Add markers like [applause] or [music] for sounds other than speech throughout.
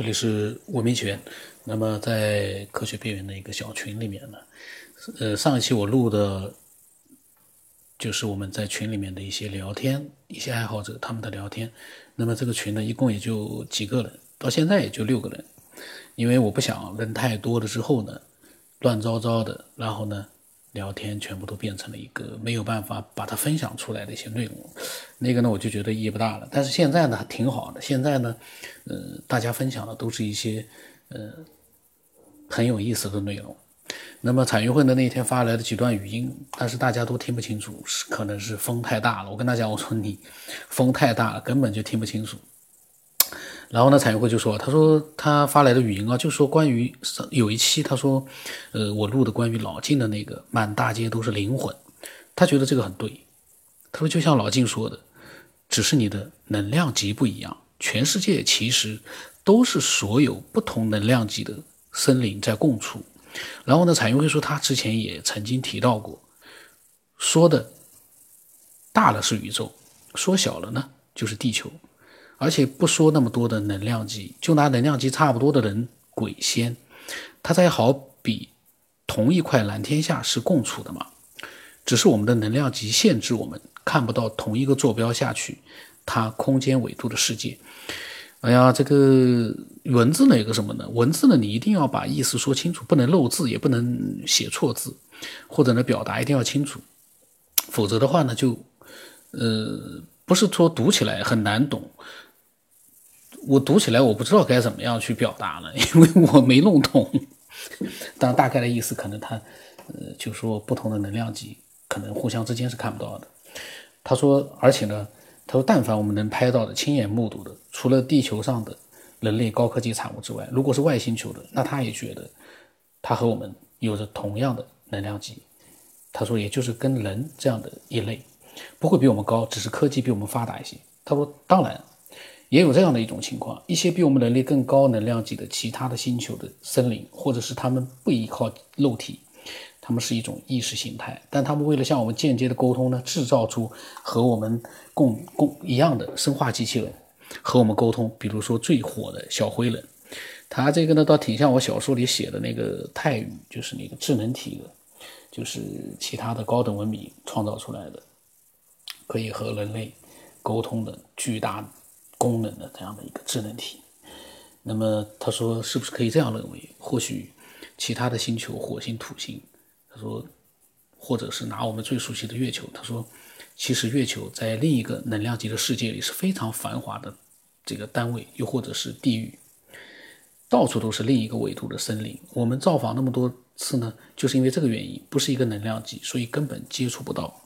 这里是文明圈。那么在科学边缘的一个小群里面呢，呃，上一期我录的，就是我们在群里面的一些聊天，一些爱好者他们的聊天。那么这个群呢，一共也就几个人，到现在也就六个人，因为我不想人太多了之后呢，乱糟糟的，然后呢。聊天全部都变成了一个没有办法把它分享出来的一些内容，那个呢我就觉得意义不大了。但是现在呢挺好的，现在呢，呃，大家分享的都是一些呃很有意思的内容。那么彩云会的那天发来的几段语音，但是大家都听不清楚，是可能是风太大了。我跟他讲，我说你风太大了，根本就听不清楚。然后呢，彩云会就说：“他说他发来的语音啊，就说关于有一期，他说，呃，我录的关于老晋的那个满大街都是灵魂，他觉得这个很对。他说就像老晋说的，只是你的能量级不一样，全世界其实都是所有不同能量级的森林在共处。然后呢，彩云会说他之前也曾经提到过，说的大了是宇宙，说小了呢就是地球。”而且不说那么多的能量级，就拿能量级差不多的人，鬼仙，他才好比同一块蓝天下是共处的嘛。只是我们的能量级限制我们看不到同一个坐标下去，它空间维度的世界。哎呀，这个文字呢有个什么呢？文字呢你一定要把意思说清楚，不能漏字，也不能写错字，或者呢表达一定要清楚，否则的话呢就，呃，不是说读起来很难懂。我读起来我不知道该怎么样去表达了，因为我没弄懂。但大概的意思可能他，呃，就说不同的能量级可能互相之间是看不到的。他说，而且呢，他说，但凡我们能拍到的、亲眼目睹的，除了地球上的人类高科技产物之外，如果是外星球的，那他也觉得他和我们有着同样的能量级。他说，也就是跟人这样的一类，不会比我们高，只是科技比我们发达一些。他说，当然。也有这样的一种情况，一些比我们能力更高能量级的其他的星球的森林，或者是他们不依靠肉体，他们是一种意识形态，但他们为了向我们间接的沟通呢，制造出和我们共共一样的生化机器人和我们沟通。比如说最火的小灰人，他这个呢倒挺像我小说里写的那个泰语，就是那个智能体的，就是其他的高等文明创造出来的，可以和人类沟通的巨大的。功能的这样的一个智能体，那么他说是不是可以这样认为？或许其他的星球，火星、土星，他说，或者是拿我们最熟悉的月球，他说，其实月球在另一个能量级的世界里是非常繁华的这个单位，又或者是地狱，到处都是另一个维度的森林。我们造访那么多次呢，就是因为这个原因，不是一个能量级，所以根本接触不到。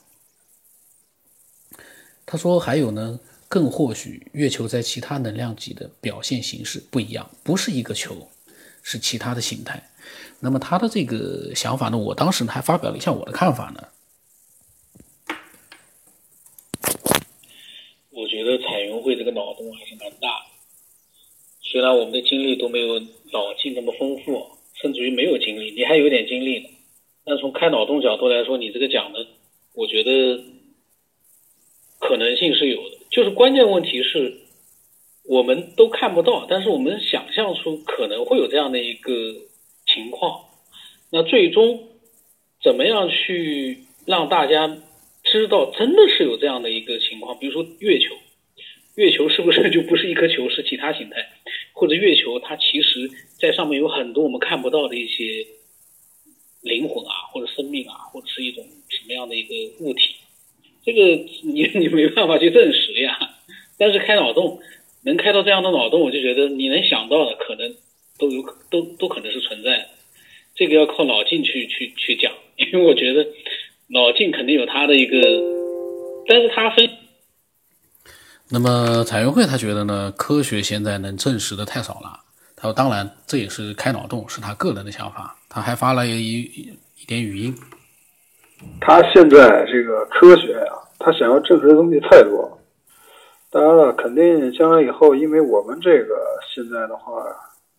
他说还有呢。更或许，月球在其他能量级的表现形式不一样，不是一个球，是其他的形态。那么他的这个想法呢？我当时还发表了一下我的看法呢。我觉得彩云会这个脑洞还是蛮大，虽然我们的经历都没有老晋那么丰富，甚至于没有经历，你还有点经历呢。但从开脑洞角度来说，你这个讲的，我觉得可能性是有的。就是关键问题是，我们都看不到，但是我们想象出可能会有这样的一个情况。那最终怎么样去让大家知道真的是有这样的一个情况？比如说月球，月球是不是就不是一颗球，是其他形态？或者月球它其实在上面有很多我们看不到的一些灵魂啊，或者生命啊，或者是一种什么样的一个物体？这个你 [laughs] 你没办法去证实呀，但是开脑洞能开到这样的脑洞，我就觉得你能想到的可能都有都都可能是存在。这个要靠老晋去去去讲，[laughs] 因为我觉得老晋肯定有他的一个，但是他分。那么彩云会他觉得呢，科学现在能证实的太少了。他说，当然这也是开脑洞，是他个人的想法。他还发了一一一点语音。他现在这个科学呀，他想要证实的东西太多。当然了，肯定将来以后，因为我们这个现在的话，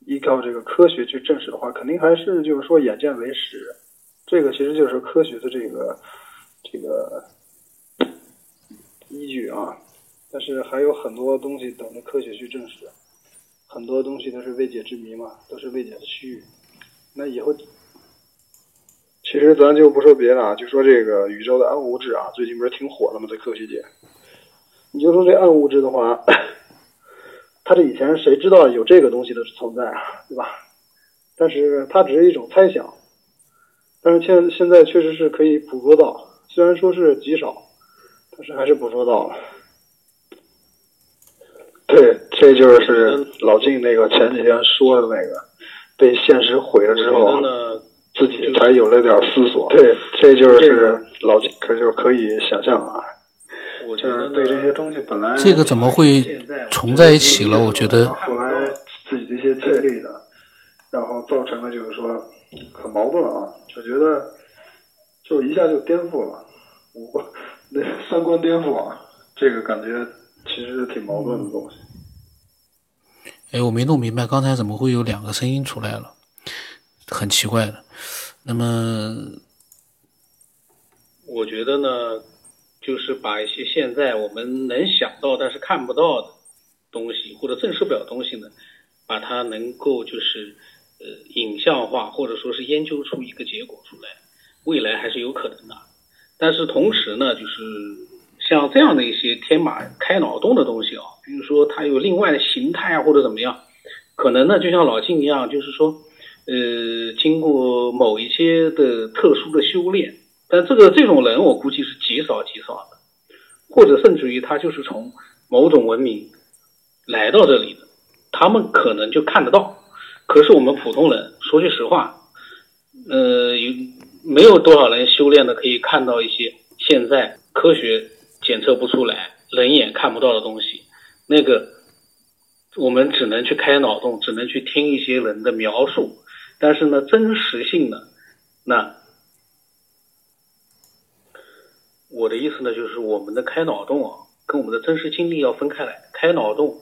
依靠这个科学去证实的话，肯定还是就是说眼见为实。这个其实就是科学的这个这个依据啊。但是还有很多东西等着科学去证实。很多东西都是未解之谜嘛，都是未解的区域。那以后，其实咱就不说别的啊，就说这个宇宙的暗物质啊，最近不是挺火的吗？在科学界，你就说这暗物质的话，它这以前谁知道有这个东西的存在啊，对吧？但是它只是一种猜想，但是现现在确实是可以捕捉到，虽然说是极少，但是还是捕捉到了。对，这就是老晋那个前几天说的那个，被现实毁了之后，自己才有了点思索。对，这就是老晋，可就可以想象啊。我就是对这些东西本来这个怎么会重在一起了？我觉得后来自己的一些经历的，然后造成了就是说很矛盾啊，就觉得就一下就颠覆了，我那三观颠覆啊，这个感觉。其实挺矛盾的东西。哎，我没弄明白，刚才怎么会有两个声音出来了？很奇怪的。那么，我觉得呢，就是把一些现在我们能想到但是看不到的东西，或者证实不了东西呢，把它能够就是呃影像化，或者说是研究出一个结果出来，未来还是有可能的。但是同时呢，就是。像这样的一些天马开脑洞的东西啊，比如说它有另外的形态啊，或者怎么样，可能呢就像老晋一样，就是说，呃，经过某一些的特殊的修炼，但这个这种人我估计是极少极少的，或者甚至于他就是从某种文明来到这里的，他们可能就看得到，可是我们普通人说句实话，呃，有没有多少人修炼的可以看到一些现在科学。检测不出来，人眼看不到的东西，那个我们只能去开脑洞，只能去听一些人的描述。但是呢，真实性呢，那我的意思呢，就是我们的开脑洞啊，跟我们的真实经历要分开来。开脑洞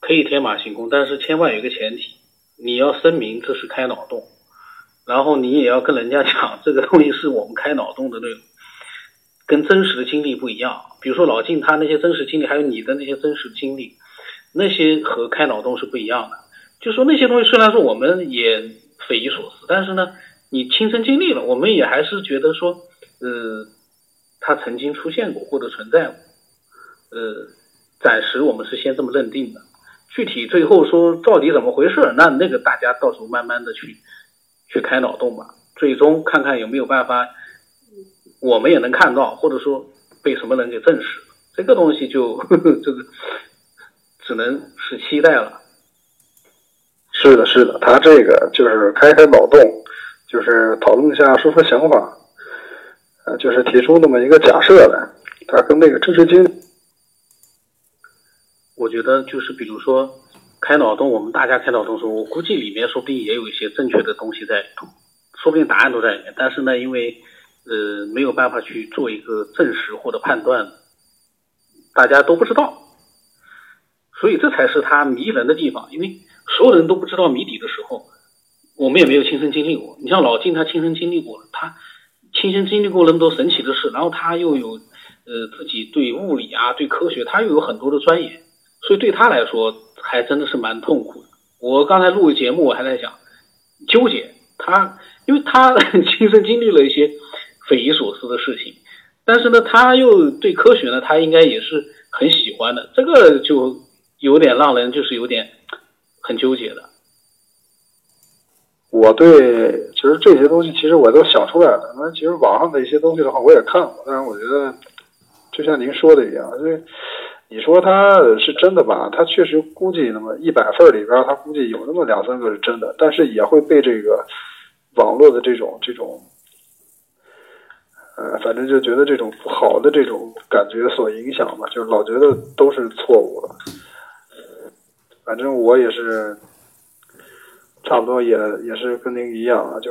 可以天马行空，但是千万有一个前提，你要声明这是开脑洞，然后你也要跟人家讲 [laughs] 这个东西是我们开脑洞的内容。跟真实的经历不一样，比如说老晋他那些真实经历，还有你的那些真实经历，那些和开脑洞是不一样的。就说那些东西虽然说我们也匪夷所思，但是呢，你亲身经历了，我们也还是觉得说，呃，他曾经出现过或者存在过，呃，暂时我们是先这么认定的。具体最后说到底怎么回事，那那个大家到时候慢慢的去去开脑洞吧，最终看看有没有办法。我们也能看到，或者说被什么人给证实，这个东西就呵 [laughs] 呵这个只能是期待了。是的，是的，他这个就是开开脑洞，就是讨论一下，说说想法，呃，就是提出那么一个假设来。他跟那个知识经，我觉得就是比如说开脑洞，我们大家开脑洞时候，我估计里面说不定也有一些正确的东西在里头，说不定答案都在里面。但是呢，因为呃，没有办法去做一个证实或者判断，大家都不知道，所以这才是他迷人的地方。因为所有人都不知道谜底的时候，我们也没有亲身经历过。你像老金，他亲身经历过，他亲身经历过那么多神奇的事，然后他又有呃自己对物理啊、对科学，他又有很多的钻研，所以对他来说还真的是蛮痛苦的。我刚才录个节目，我还在想纠结他，因为他亲身经历了一些。匪夷所思的事情，但是呢，他又对科学呢，他应该也是很喜欢的，这个就有点让人就是有点很纠结的。我对其实这些东西，其实我都想出来了。那其实网上的一些东西的话，我也看过，但是我觉得就像您说的一样，这你说他是真的吧？他确实估计那么一百份里边，他估计有那么两三个是真的，但是也会被这个网络的这种这种。呃，反正就觉得这种不好的这种感觉所影响吧，就老觉得都是错误的。反正我也是，差不多也也是跟您一样啊，就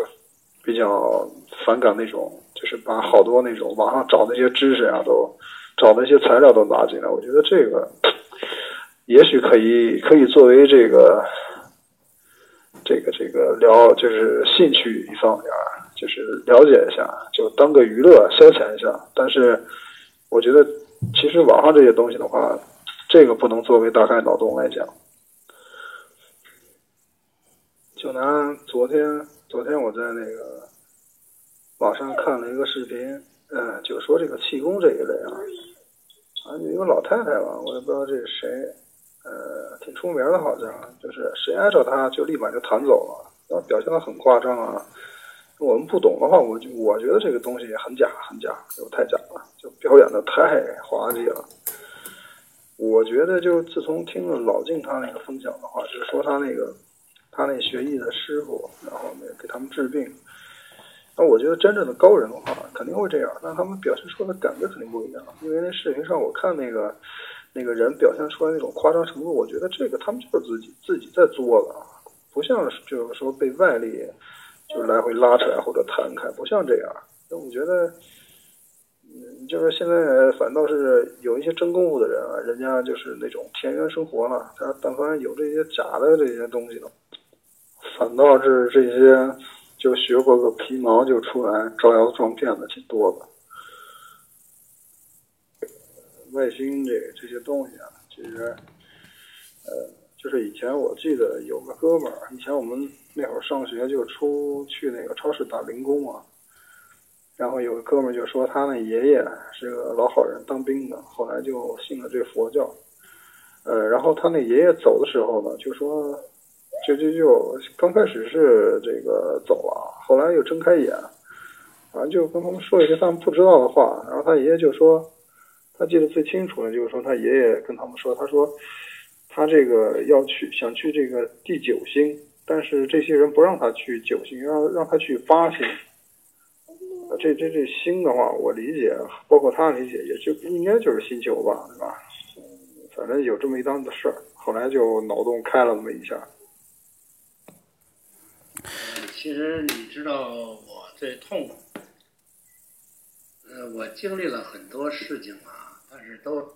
比较反感那种，就是把好多那种网上找那些知识啊，都找那些材料都拿进来。我觉得这个也许可以可以作为这个这个这个聊，就是兴趣一方面。就是了解一下，就当个娱乐消遣一下。但是，我觉得其实网上这些东西的话，这个不能作为大概脑洞来讲。拿昨天，昨天我在那个网上看了一个视频，嗯，就说这个气功这一类啊，啊，有一个老太太吧，我也不知道这是谁，呃，挺出名的，好像就是谁挨着她就立马就弹走了，然后表现的很夸张啊。我们不懂的话，我就我觉得这个东西很假，很假，就太假了，就表演的太滑稽了。我觉得，就自从听了老静他那个分享的话，就是说他那个他那学艺的师傅，然后那给他们治病。那我觉得真正的高人的话，肯定会这样，但他们表现出来的感觉肯定不一样。因为那视频上我看那个那个人表现出来那种夸张程度，我觉得这个他们就是自己自己在作的，不像是就是说被外力就是来回拉扯或者弹开，不像这样。那我觉得。嗯就是现在反倒是有一些真功夫的人啊，人家就是那种田园生活了。他但凡有这些假的这些东西了，反倒是这些就学过个皮毛就出来招摇撞骗的挺多的。外星这这些东西啊，其实，呃，就是以前我记得有个哥们儿，以前我们那会儿上学就出去那个超市打零工啊。然后有个哥们儿就说他那爷爷是个老好人，当兵的，后来就信了这佛教。呃，然后他那爷爷走的时候呢，就说，就就就刚开始是这个走了，后来又睁开眼，反正就跟他们说一些他们不知道的话。然后他爷爷就说，他记得最清楚的，就是说他爷爷跟他们说，他说他这个要去想去这个第九星，但是这些人不让他去九星，让让他去八星。这这这星的话，我理解，包括他理解，也就应该就是星球吧，对吧？反正有这么一档子事儿，后来就脑洞开了那么一下。其实你知道我最痛苦，呃，我经历了很多事情啊，但是都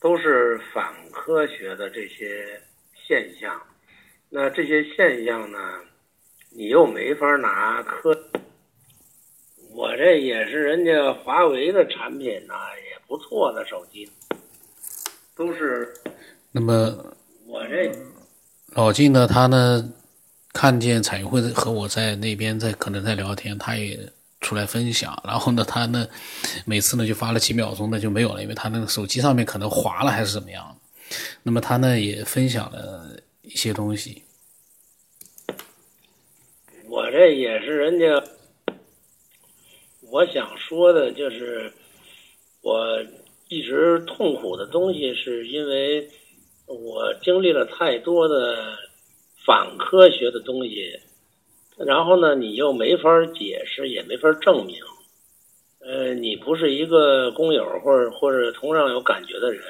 都是反科学的这些现象。那这些现象呢，你又没法拿科。我这也是人家华为的产品呐，也不错的手机，都是。那么我这老金呢，他呢看见彩云会和我在那边在可能在聊天，他也出来分享。然后呢，他呢每次呢就发了几秒钟的就没有了，因为他那个手机上面可能滑了还是怎么样。那么他呢也分享了一些东西。我这也是人家。我想说的就是，我一直痛苦的东西，是因为我经历了太多的反科学的东西，然后呢，你又没法解释，也没法证明。呃，你不是一个工友，或者或者同样有感觉的人，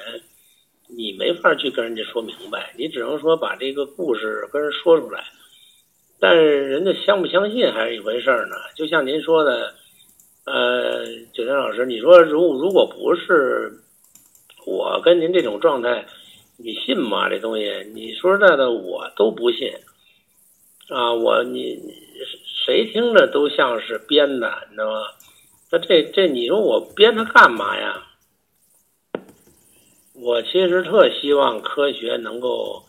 你没法去跟人家说明白，你只能说把这个故事跟人说出来。但是人家相不相信还是一回事呢。就像您说的。呃，九天老师，你说如如果不是我跟您这种状态，你信吗？这东西，你说实在的，我都不信啊！我你谁听着都像是编的，你知道吗？那这这，你说我编它干嘛呀？我其实特希望科学能够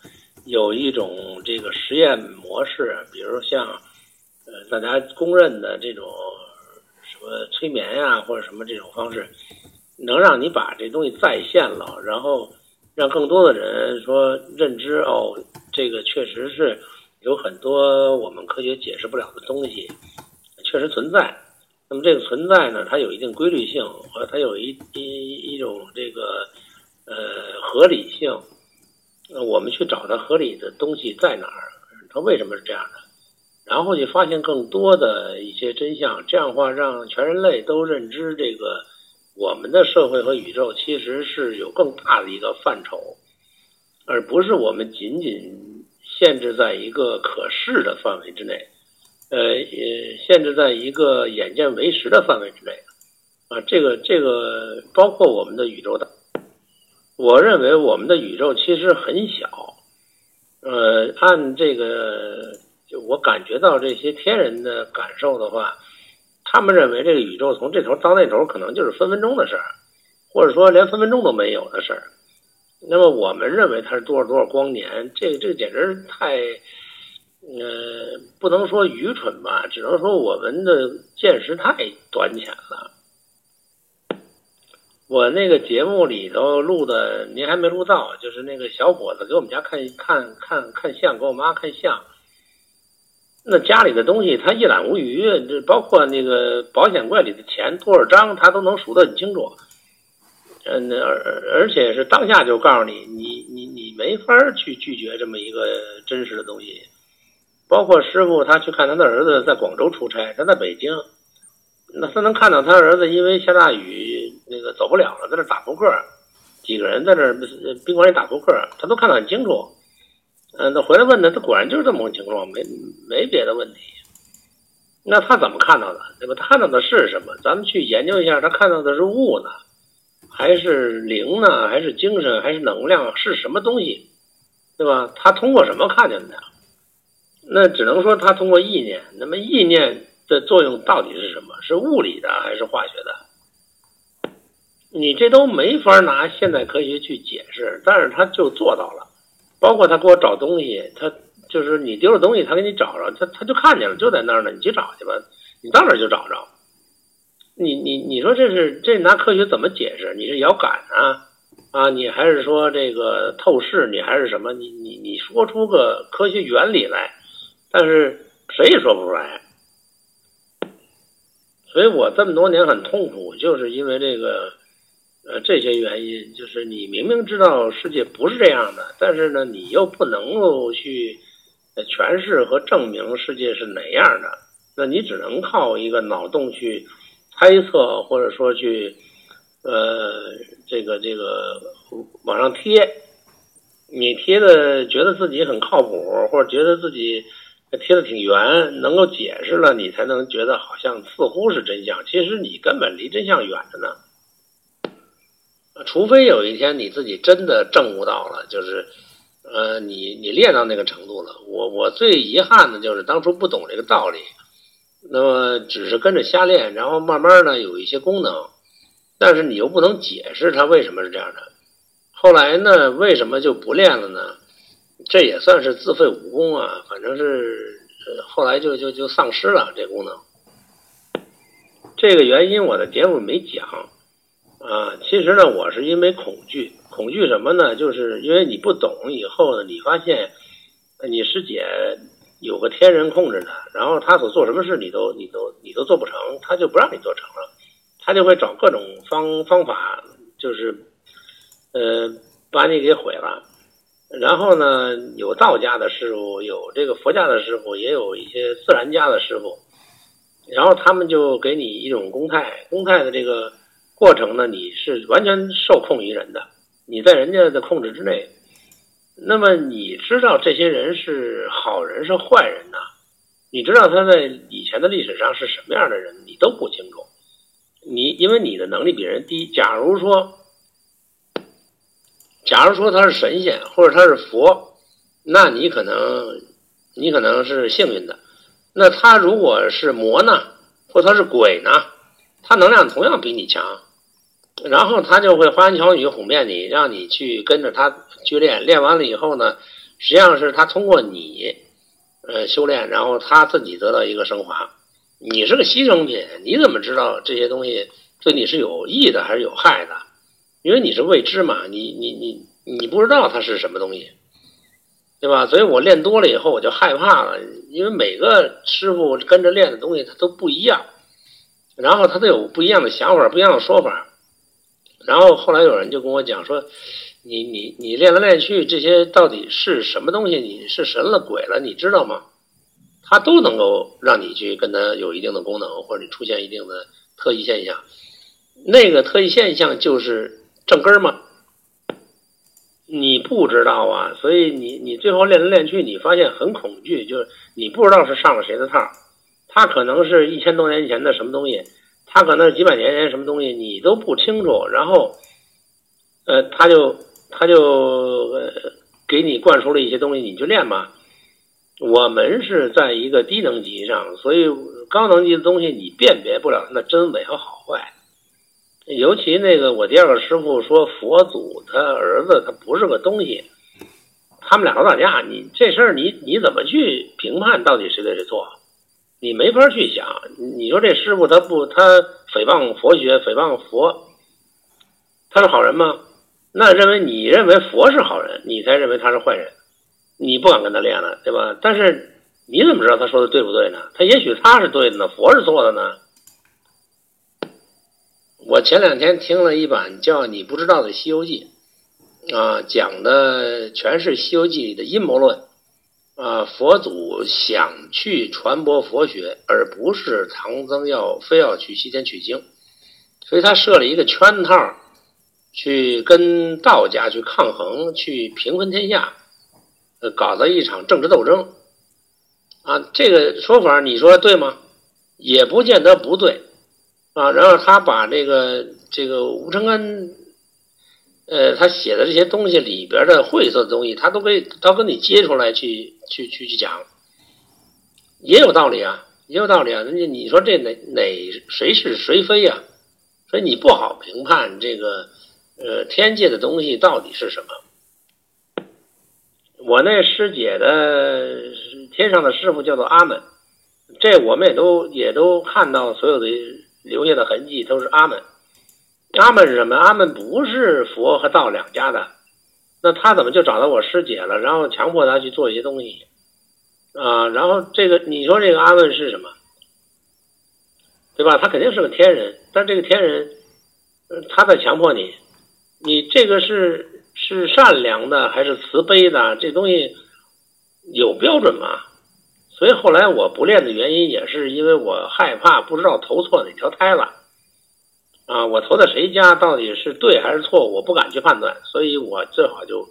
有一种这个实验模式，比如像呃大家公认的这种。什么，催眠呀，或者什么这种方式，能让你把这东西再现了，然后让更多的人说认知哦，这个确实是有很多我们科学解释不了的东西，确实存在。那么这个存在呢，它有一定规律性，和它有一一一种这个呃合理性。那我们去找它合理的东西在哪儿？它为什么是这样的？然后去发现更多的一些真相，这样的话让全人类都认知这个我们的社会和宇宙其实是有更大的一个范畴，而不是我们仅仅限制在一个可视的范围之内，呃，也，限制在一个眼见为实的范围之内，啊，这个这个包括我们的宇宙的，我认为我们的宇宙其实很小，呃，按这个。就我感觉到这些天人的感受的话，他们认为这个宇宙从这头到那头可能就是分分钟的事儿，或者说连分分钟都没有的事儿。那么我们认为它是多少多少光年，这这简直太呃，不能说愚蠢吧，只能说我们的见识太短浅了。我那个节目里头录的，您还没录到，就是那个小伙子给我们家看看看看相，给我妈看相。那家里的东西他一览无余，这包括那个保险柜里的钱多少张，他都能数得很清楚。嗯，而而且是当下就告诉你，你你你没法去拒绝这么一个真实的东西。包括师傅他去看他的儿子在广州出差，他在北京，那他能看到他儿子因为下大雨那个走不了了，在那打扑克，几个人在那宾馆里打扑克，他都看得很清楚。嗯，他回来问他，他果然就是这么个情况，没没别的问题。那他怎么看到的？对吧？他看到的是什么？咱们去研究一下，他看到的是物呢，还是灵呢？还是精神？还是能量？是什么东西？对吧？他通过什么看见的？那只能说他通过意念。那么意念的作用到底是什么？是物理的还是化学的？你这都没法拿现代科学去解释，但是他就做到了。包括他给我找东西，他就是你丢了东西，他给你找着，他他就看见了，就在那儿呢，你去找去吧，你到哪儿就找着。你你你说这是这拿科学怎么解释？你是遥感啊啊？你还是说这个透视？你还是什么？你你你说出个科学原理来，但是谁也说不出来。所以我这么多年很痛苦，就是因为这个。呃，这些原因就是你明明知道世界不是这样的，但是呢，你又不能够去诠释和证明世界是哪样的，那你只能靠一个脑洞去猜测，或者说去呃这个这个往上贴，你贴的觉得自己很靠谱，或者觉得自己贴的挺圆，能够解释了，你才能觉得好像似乎是真相，其实你根本离真相远着呢。除非有一天你自己真的证悟到了，就是，呃，你你练到那个程度了。我我最遗憾的就是当初不懂这个道理，那么只是跟着瞎练，然后慢慢呢有一些功能，但是你又不能解释它为什么是这样的。后来呢，为什么就不练了呢？这也算是自废武功啊，反正是后来就就就丧失了这功能。这个原因我的节目没讲。啊，其实呢，我是因为恐惧，恐惧什么呢？就是因为你不懂以后呢，你发现，你师姐有个天人控制他，然后他所做什么事，你都你都你都做不成，他就不让你做成了，他就会找各种方方法，就是，呃，把你给毁了。然后呢，有道家的师傅，有这个佛家的师傅，也有一些自然家的师傅，然后他们就给你一种公态，公态的这个。过程呢，你是完全受控于人的，你在人家的控制之内。那么你知道这些人是好人是坏人呢？你知道他在以前的历史上是什么样的人，你都不清楚。你因为你的能力比人低。假如说，假如说他是神仙或者他是佛，那你可能你可能是幸运的。那他如果是魔呢，或者他是鬼呢，他能量同样比你强。然后他就会花言巧语哄骗你，让你去跟着他去练。练完了以后呢，实际上是他通过你，呃，修炼，然后他自己得到一个升华。你是个牺牲品，你怎么知道这些东西对你是有益的还是有害的？因为你是未知嘛，你你你你不知道它是什么东西，对吧？所以我练多了以后，我就害怕了，因为每个师傅跟着练的东西他都不一样，然后他都有不一样的想法，不一样的说法。然后后来有人就跟我讲说，你你你练来练去这些到底是什么东西？你是神了鬼了？你知道吗？它都能够让你去跟它有一定的功能，或者你出现一定的特异现象。那个特异现象就是正根儿吗？你不知道啊，所以你你最后练来练去，你发现很恐惧，就是你不知道是上了谁的套，它可能是一千多年前的什么东西。他可能几百年前什么东西你都不清楚，然后，呃，他就他就呃给你灌输了一些东西，你就练吧。我们是在一个低能级上，所以高能级的东西你辨别不了它的真伪和好坏。尤其那个我第二个师傅说佛祖他儿子他不是个东西，他们俩老打架，你这事儿你你怎么去评判到底谁对谁错？你没法去想。你说这师傅他不他诽谤佛学，诽谤佛，他是好人吗？那认为你认为佛是好人，你才认为他是坏人，你不敢跟他练了，对吧？但是你怎么知道他说的对不对呢？他也许他是对的呢，佛是错的呢？我前两天听了一版叫《你不知道的西游记》，啊，讲的全是《西游记》里的阴谋论，啊，佛祖想去传播佛学，而不是唐僧要非要去西天取经，所以他设了一个圈套，去跟道家去抗衡，去平分天下，呃，搞了一场政治斗争，啊，这个说法你说对吗？也不见得不对。啊，然后他把这个这个吴承恩，呃，他写的这些东西里边的晦涩的东西，他都可以，他跟你接出来去去去去讲，也有道理啊，也有道理啊。人家你说这哪哪谁是谁非呀？所以你不好评判这个呃天界的东西到底是什么。我那师姐的天上的师傅叫做阿门，这我们也都也都看到所有的。留下的痕迹都是阿门，阿门是什么？阿门不是佛和道两家的，那他怎么就找到我师姐了？然后强迫他去做一些东西啊？然后这个你说这个阿门是什么？对吧？他肯定是个天人，但这个天人他在强迫你，你这个是是善良的还是慈悲的？这东西有标准吗？所以后来我不练的原因，也是因为我害怕不知道投错哪条胎了，啊，我投在谁家到底是对还是错，我不敢去判断，所以我最好就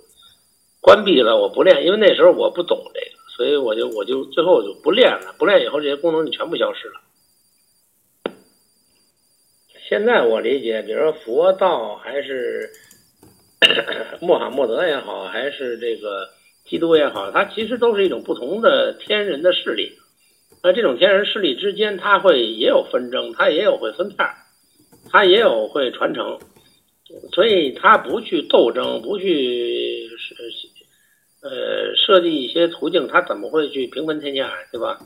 关闭了，我不练，因为那时候我不懂这个，所以我就我就最后就不练了，不练以后这些功能就全部消失了。现在我理解，比如说佛道还是 [coughs] 穆罕默德也好，还是这个。基督也好，它其实都是一种不同的天人的势力。那这种天人势力之间，它会也有纷争，它也有会分片，他也有会传承。所以，他不去斗争，不去呃设计一些途径，他怎么会去平分天下，对吧？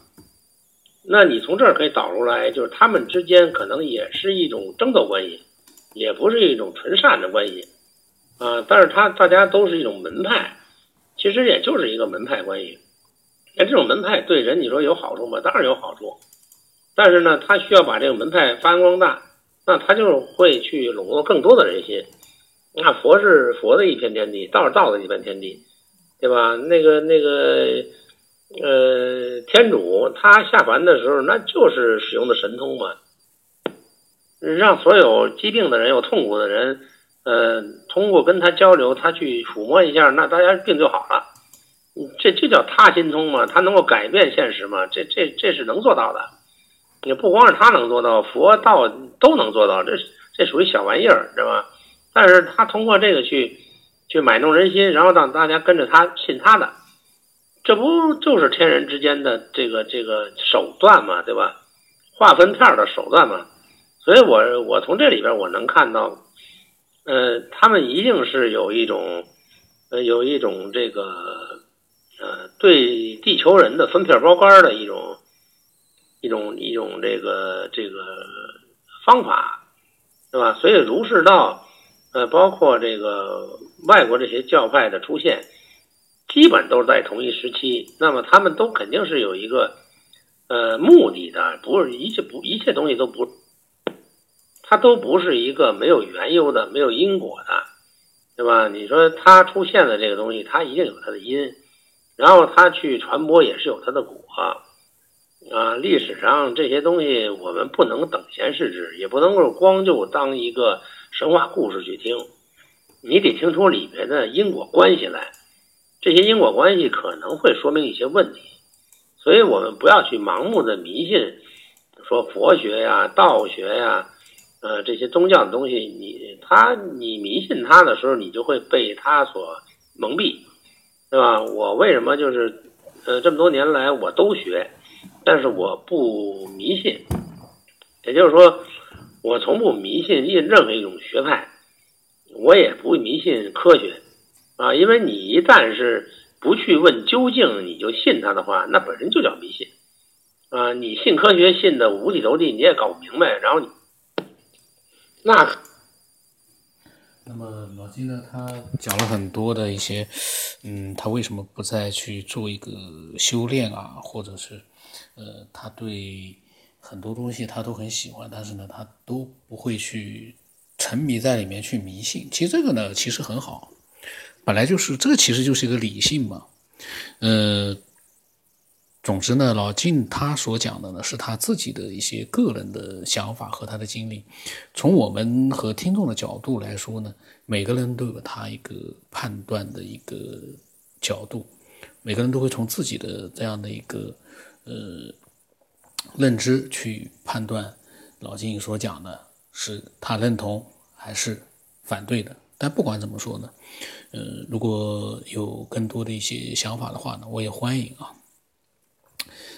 那你从这儿可以导出来，就是他们之间可能也是一种争斗关系，也不是一种纯善的关系啊。但是，他大家都是一种门派。其实也就是一个门派关系，那这种门派对人你说有好处吗？当然有好处，但是呢，他需要把这个门派发扬光大，那他就会去笼络更多的人心。那佛是佛的一片天地，道是道的一片天地，对吧？那个那个呃，天主他下凡的时候，那就是使用的神通嘛，让所有疾病的人、有痛苦的人。呃，通过跟他交流，他去抚摸一下，那大家病就好了。这这叫他心通嘛？他能够改变现实嘛？这这这是能做到的。也不光是他能做到，佛道都能做到。这这属于小玩意儿，知道吧？但是他通过这个去去买弄人心，然后让大家跟着他信他的，这不就是天人之间的这个这个手段嘛？对吧？划分片的手段嘛？所以我我从这里边我能看到。呃，他们一定是有一种，呃，有一种这个，呃，对地球人的分片包干的一种，一种一种这个这个方法，对吧？所以儒释道，呃，包括这个外国这些教派的出现，基本都是在同一时期。那么他们都肯定是有一个，呃，目的的，不是一切不一切东西都不。它都不是一个没有缘由的、没有因果的，对吧？你说它出现的这个东西，它一定有它的因，然后它去传播也是有它的果，啊，历史上这些东西我们不能等闲视之，也不能够光就当一个神话故事去听，你得听出里面的因果关系来，这些因果关系可能会说明一些问题，所以我们不要去盲目的迷信，说佛学呀、道学呀。呃，这些宗教的东西，你他你迷信他的时候，你就会被他所蒙蔽，对吧？我为什么就是呃这么多年来我都学，但是我不迷信，也就是说，我从不迷信任何一种学派，我也不迷信科学啊，因为你一旦是不去问究竟，你就信他的话，那本身就叫迷信啊！你信科学信的五体投地，你也搞不明白，然后你那。那么老金呢？他讲了很多的一些，嗯，他为什么不再去做一个修炼啊？或者是，呃，他对很多东西他都很喜欢，但是呢，他都不会去沉迷在里面去迷信。其实这个呢，其实很好，本来就是这个，其实就是一个理性嘛，呃。总之呢，老晋他所讲的呢，是他自己的一些个人的想法和他的经历。从我们和听众的角度来说呢，每个人都有他一个判断的一个角度，每个人都会从自己的这样的一个呃认知去判断老晋所讲的是他认同还是反对的。但不管怎么说呢，呃，如果有更多的一些想法的话呢，我也欢迎啊。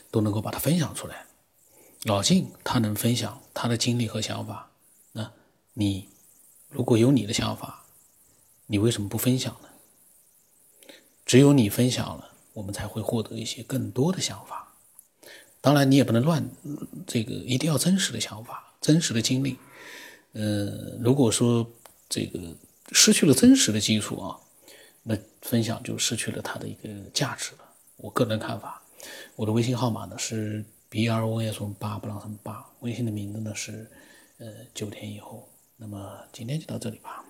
都能够把它分享出来。老晋他能分享他的经历和想法，那你如果有你的想法，你为什么不分享呢？只有你分享了，我们才会获得一些更多的想法。当然，你也不能乱，这个一定要真实的想法、真实的经历。呃，如果说这个失去了真实的基础啊，那分享就失去了它的一个价值了。我个人看法。我的微信号码呢是 b r o s 八布朗森八，微信的名字呢是呃九天以后。那么今天就到这里吧。